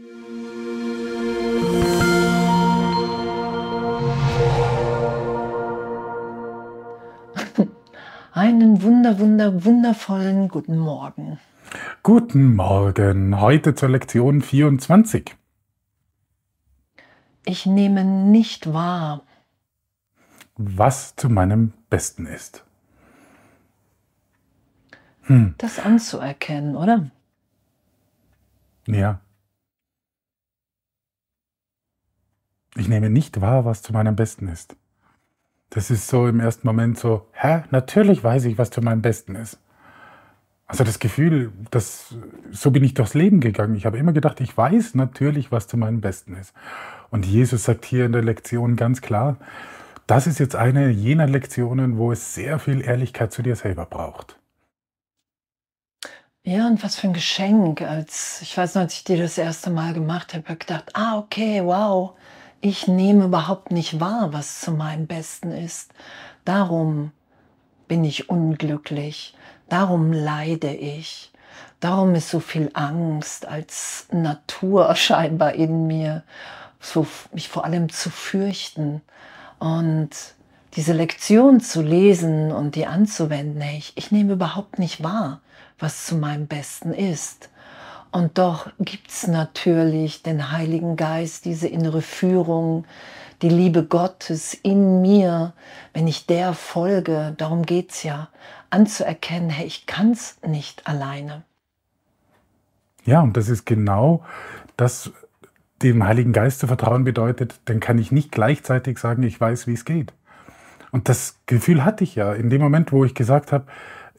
Einen wunder, wunder, wundervollen guten Morgen. Guten Morgen, heute zur Lektion 24. Ich nehme nicht wahr, Was zu meinem Besten ist. das anzuerkennen, oder? Ja. Ich nehme nicht wahr, was zu meinem Besten ist. Das ist so im ersten Moment so, hä, natürlich weiß ich, was zu meinem Besten ist. Also das Gefühl, dass so bin ich durchs Leben gegangen. Ich habe immer gedacht, ich weiß natürlich, was zu meinem Besten ist. Und Jesus sagt hier in der Lektion ganz klar, das ist jetzt eine jener Lektionen, wo es sehr viel Ehrlichkeit zu dir selber braucht. Ja, und was für ein Geschenk. Als ich weiß noch, als ich dir das erste Mal gemacht habe, habe ich gedacht, ah, okay, wow, ich nehme überhaupt nicht wahr, was zu meinem Besten ist. Darum bin ich unglücklich. Darum leide ich. Darum ist so viel Angst als Natur scheinbar in mir, so mich vor allem zu fürchten. Und diese Lektion zu lesen und die anzuwenden, ich, ich nehme überhaupt nicht wahr, was zu meinem Besten ist. Und doch gibt's natürlich den Heiligen Geist, diese innere Führung, die Liebe Gottes in mir, wenn ich der folge, darum geht's ja, anzuerkennen, hey, ich kann's nicht alleine. Ja, und das ist genau das, dem Heiligen Geist zu vertrauen bedeutet, dann kann ich nicht gleichzeitig sagen, ich weiß, wie es geht. Und das Gefühl hatte ich ja in dem Moment, wo ich gesagt habe,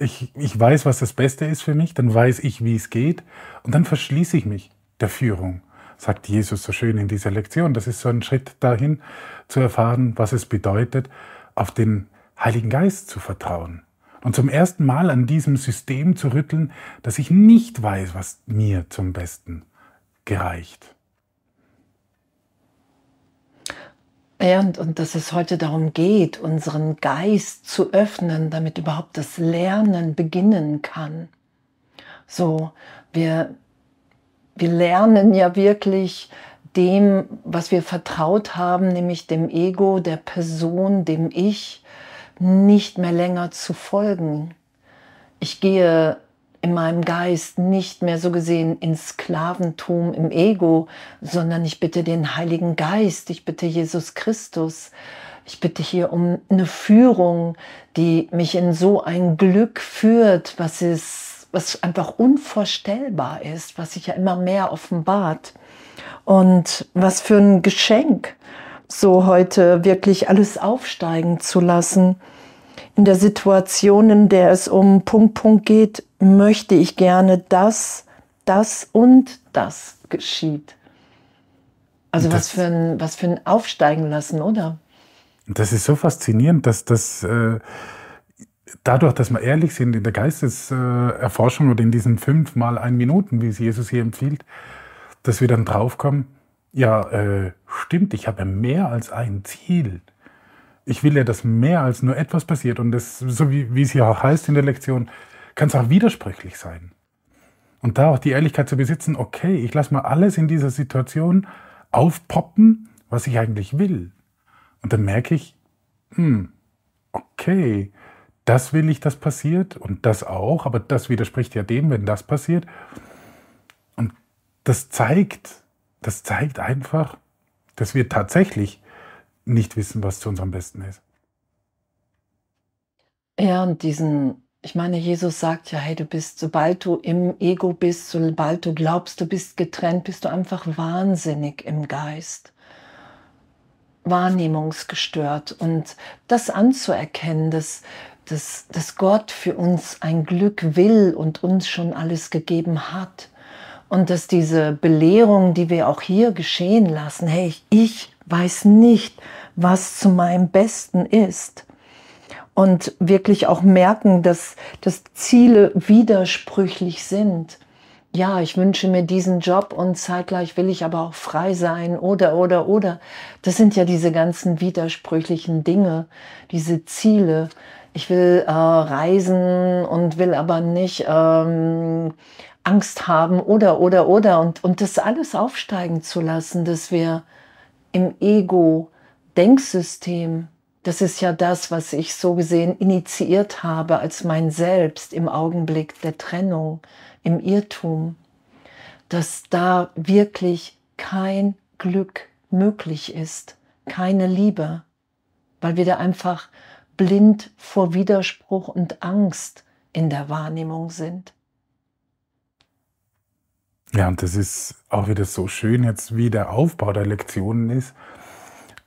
ich, ich weiß, was das Beste ist für mich, dann weiß ich, wie es geht und dann verschließe ich mich der Führung, sagt Jesus so schön in dieser Lektion. Das ist so ein Schritt dahin zu erfahren, was es bedeutet, auf den Heiligen Geist zu vertrauen. Und zum ersten Mal an diesem System zu rütteln, dass ich nicht weiß, was mir zum Besten gereicht. Ja, und, und dass es heute darum geht, unseren Geist zu öffnen, damit überhaupt das Lernen beginnen kann. So, wir, wir lernen ja wirklich dem, was wir vertraut haben, nämlich dem Ego, der Person, dem Ich, nicht mehr länger zu folgen. Ich gehe in meinem Geist nicht mehr so gesehen ins Sklaventum im Ego, sondern ich bitte den Heiligen Geist, ich bitte Jesus Christus, ich bitte hier um eine Führung, die mich in so ein Glück führt, was ist, was einfach unvorstellbar ist, was sich ja immer mehr offenbart. Und was für ein Geschenk, so heute wirklich alles aufsteigen zu lassen in der Situation, in der es um Punkt, Punkt geht, möchte ich gerne, dass das und das geschieht. Also Das- was für, ein, was für ein Aufsteigen lassen, oder? Das ist so faszinierend, dass das äh, dadurch, dass wir ehrlich sind in der Geisteserforschung oder in diesen fünf mal ein Minuten, wie es Jesus hier empfiehlt, dass wir dann draufkommen, ja, äh, stimmt, ich habe mehr als ein Ziel. Ich will ja, dass mehr als nur etwas passiert. Und das, so wie, wie es hier auch heißt in der Lektion, kann es auch widersprüchlich sein. Und da auch die Ehrlichkeit zu besitzen, okay, ich lasse mal alles in dieser Situation aufpoppen, was ich eigentlich will. Und dann merke ich, hm, okay, das will ich, dass passiert und das auch, aber das widerspricht ja dem, wenn das passiert. Und das zeigt, das zeigt einfach, dass wir tatsächlich nicht wissen, was zu unserem Besten ist. Ja, und diesen, ich meine, Jesus sagt ja, hey, du bist, sobald du im Ego bist, sobald du glaubst, du bist getrennt, bist du einfach wahnsinnig im Geist. Wahrnehmungsgestört. Und das anzuerkennen, dass, dass, dass Gott für uns ein Glück will und uns schon alles gegeben hat. Und dass diese Belehrung, die wir auch hier geschehen lassen, hey, ich, ich weiß nicht, was zu meinem Besten ist und wirklich auch merken, dass, dass Ziele widersprüchlich sind. Ja, ich wünsche mir diesen Job und zeitgleich will ich aber auch frei sein oder, oder, oder. Das sind ja diese ganzen widersprüchlichen Dinge, diese Ziele. Ich will äh, reisen und will aber nicht ähm, Angst haben oder, oder, oder. Und, und das alles aufsteigen zu lassen, dass wir im Ego-Denksystem, das ist ja das, was ich so gesehen initiiert habe als mein Selbst im Augenblick der Trennung, im Irrtum, dass da wirklich kein Glück möglich ist, keine Liebe, weil wir da einfach blind vor Widerspruch und Angst in der Wahrnehmung sind. Ja, und das ist auch wieder so schön jetzt, wie der Aufbau der Lektionen ist.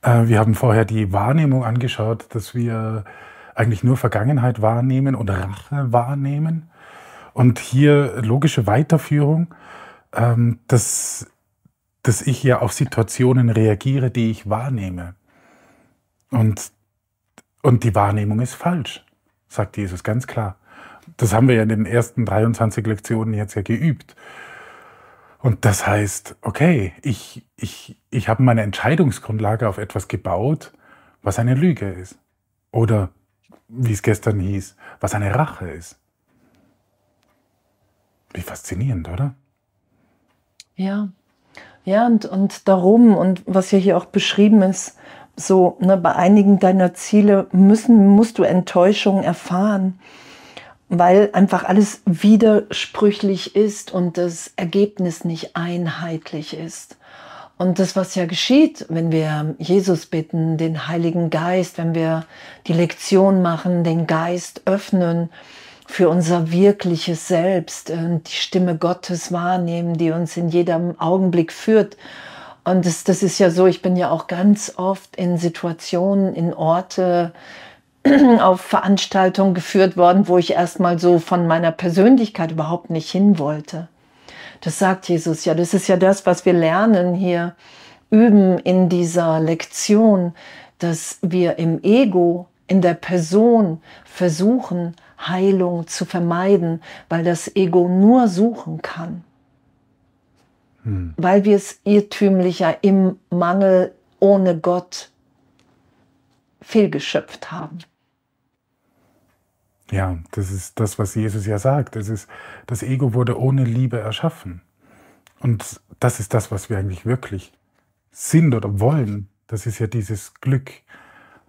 Äh, wir haben vorher die Wahrnehmung angeschaut, dass wir eigentlich nur Vergangenheit wahrnehmen oder Rache wahrnehmen. Und hier logische Weiterführung, ähm, dass, dass ich ja auf Situationen reagiere, die ich wahrnehme. Und, und die Wahrnehmung ist falsch, sagt Jesus ganz klar. Das haben wir ja in den ersten 23 Lektionen jetzt ja geübt. Und das heißt, okay, ich, ich, ich habe meine Entscheidungsgrundlage auf etwas gebaut, was eine Lüge ist. Oder, wie es gestern hieß, was eine Rache ist. Wie faszinierend, oder? Ja, ja, und, und darum, und was ja hier auch beschrieben ist, so, ne, bei einigen deiner Ziele müssen, musst du Enttäuschung erfahren weil einfach alles widersprüchlich ist und das Ergebnis nicht einheitlich ist. Und das, was ja geschieht, wenn wir Jesus bitten, den Heiligen Geist, wenn wir die Lektion machen, den Geist öffnen für unser wirkliches Selbst, die Stimme Gottes wahrnehmen, die uns in jedem Augenblick führt. Und das, das ist ja so, ich bin ja auch ganz oft in Situationen, in Orte, auf Veranstaltungen geführt worden, wo ich erstmal so von meiner Persönlichkeit überhaupt nicht hin wollte. Das sagt Jesus ja. Das ist ja das, was wir lernen hier, üben in dieser Lektion, dass wir im Ego, in der Person versuchen, Heilung zu vermeiden, weil das Ego nur suchen kann. Hm. Weil wir es irrtümlicher im Mangel ohne Gott fehlgeschöpft haben. Ja, das ist das, was Jesus ja sagt. Das, ist, das Ego wurde ohne Liebe erschaffen. Und das ist das, was wir eigentlich wirklich sind oder wollen. Das ist ja dieses Glück.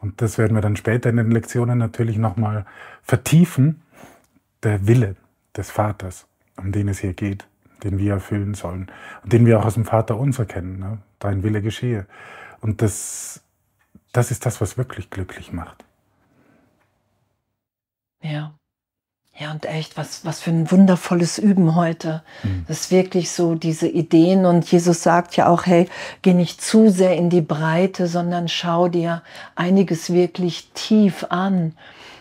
Und das werden wir dann später in den Lektionen natürlich nochmal vertiefen. Der Wille des Vaters, um den es hier geht, den wir erfüllen sollen. Und den wir auch aus dem Vater unser kennen. Ne? Dein Wille geschehe. Und das, das ist das, was wirklich glücklich macht. Ja. Ja, und echt, was, was für ein wundervolles Üben heute. Mhm. Das ist wirklich so diese Ideen. Und Jesus sagt ja auch, hey, geh nicht zu sehr in die Breite, sondern schau dir einiges wirklich tief an,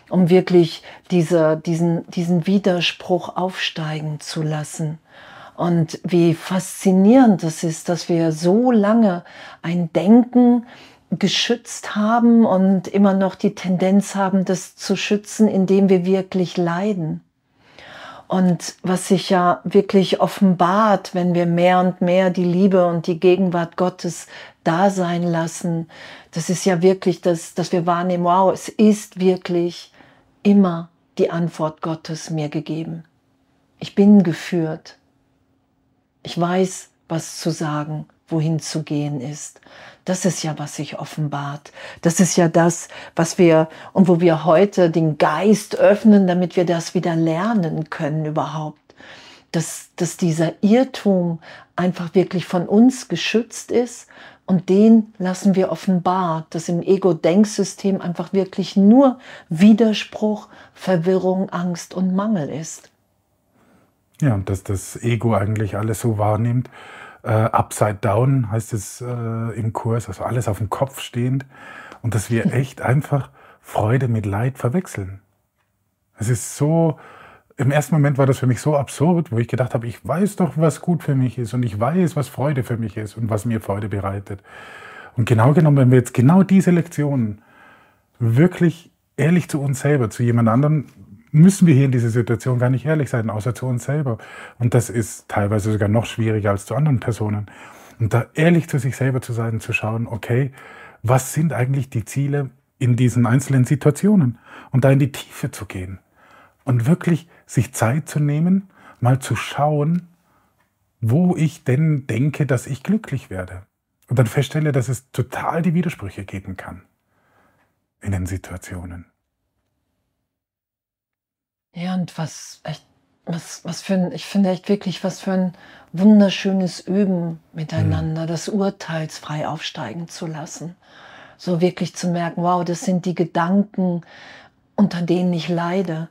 um wirklich diese, diesen, diesen Widerspruch aufsteigen zu lassen. Und wie faszinierend es ist, dass wir so lange ein Denken, geschützt haben und immer noch die Tendenz haben, das zu schützen, indem wir wirklich leiden. Und was sich ja wirklich offenbart, wenn wir mehr und mehr die Liebe und die Gegenwart Gottes da sein lassen, das ist ja wirklich das, dass wir wahrnehmen, wow, es ist wirklich immer die Antwort Gottes mir gegeben. Ich bin geführt. Ich weiß, was zu sagen, wohin zu gehen ist. Das ist ja, was sich offenbart. Das ist ja das, was wir und wo wir heute den Geist öffnen, damit wir das wieder lernen können überhaupt. Dass, dass dieser Irrtum einfach wirklich von uns geschützt ist und den lassen wir offenbart, dass im Ego-Denksystem einfach wirklich nur Widerspruch, Verwirrung, Angst und Mangel ist. Ja, und dass das Ego eigentlich alles so wahrnimmt, äh, upside down heißt es äh, im Kurs, also alles auf dem Kopf stehend. Und dass wir echt einfach Freude mit Leid verwechseln. Es ist so, im ersten Moment war das für mich so absurd, wo ich gedacht habe, ich weiß doch, was gut für mich ist und ich weiß, was Freude für mich ist und was mir Freude bereitet. Und genau genommen, wenn wir jetzt genau diese Lektionen wirklich ehrlich zu uns selber, zu jemand anderem müssen wir hier in dieser Situation gar nicht ehrlich sein, außer zu uns selber. Und das ist teilweise sogar noch schwieriger als zu anderen Personen. Und da ehrlich zu sich selber zu sein, zu schauen, okay, was sind eigentlich die Ziele in diesen einzelnen Situationen? Und da in die Tiefe zu gehen. Und wirklich sich Zeit zu nehmen mal zu schauen, wo ich denn denke, dass ich glücklich werde. Und dann feststelle, dass es total die Widersprüche geben kann in den Situationen. Ja, und was echt, was, was für ein, ich finde echt wirklich, was für ein wunderschönes Üben miteinander, mhm. das urteilsfrei aufsteigen zu lassen. So wirklich zu merken, wow, das sind die Gedanken, unter denen ich leide.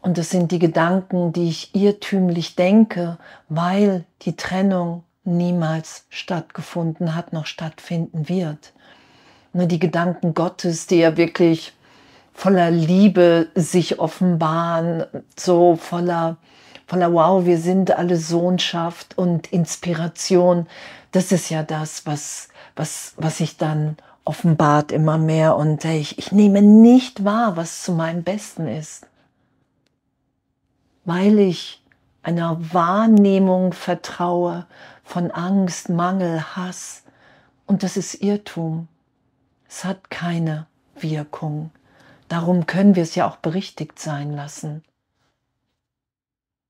Und das sind die Gedanken, die ich irrtümlich denke, weil die Trennung niemals stattgefunden hat, noch stattfinden wird. Nur die Gedanken Gottes, die ja wirklich voller Liebe sich offenbaren, so voller, voller Wow, wir sind alle Sohnschaft und Inspiration. Das ist ja das, was, was, was sich dann offenbart immer mehr und ich, ich nehme nicht wahr, was zu meinem Besten ist, weil ich einer Wahrnehmung vertraue von Angst, Mangel, Hass und das ist Irrtum. Es hat keine Wirkung. Darum können wir es ja auch berichtigt sein lassen.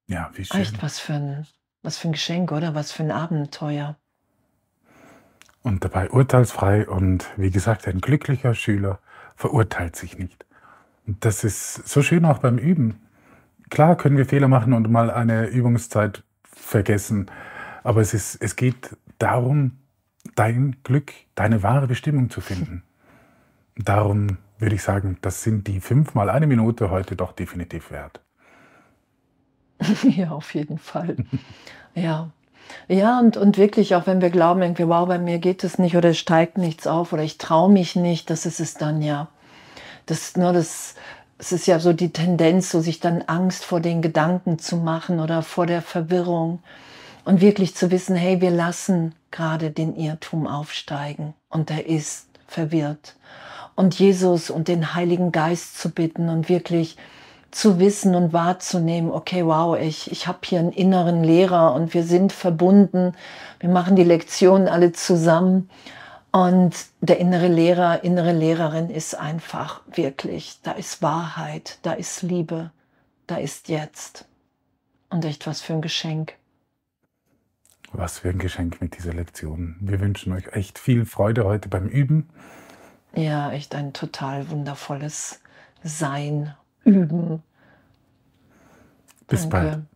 Ja, wie schön. Echt was für ein, was für ein Geschenk, oder? Was für ein Abenteuer. Und dabei urteilsfrei und wie gesagt, ein glücklicher Schüler verurteilt sich nicht. Und das ist so schön auch beim Üben. Klar können wir Fehler machen und mal eine Übungszeit vergessen, aber es, ist, es geht darum, dein Glück, deine wahre Bestimmung zu finden. Darum würde ich sagen, das sind die fünf mal eine Minute heute doch definitiv wert. Ja, auf jeden Fall. ja. Ja, und, und wirklich, auch wenn wir glauben, irgendwie, wow, bei mir geht es nicht oder es steigt nichts auf oder ich traue mich nicht, das ist es dann ja. Das, nur ne, das, es ist ja so die Tendenz, so sich dann Angst vor den Gedanken zu machen oder vor der Verwirrung und wirklich zu wissen, hey, wir lassen gerade den Irrtum aufsteigen und er ist verwirrt. Und Jesus und den Heiligen Geist zu bitten und wirklich zu wissen und wahrzunehmen, okay, wow, ich, ich habe hier einen inneren Lehrer und wir sind verbunden, wir machen die Lektionen alle zusammen und der innere Lehrer, innere Lehrerin ist einfach wirklich, da ist Wahrheit, da ist Liebe, da ist jetzt. Und echt was für ein Geschenk. Was für ein Geschenk mit dieser Lektion. Wir wünschen euch echt viel Freude heute beim Üben. Ja, echt ein total wundervolles Sein üben. Bis Danke. bald.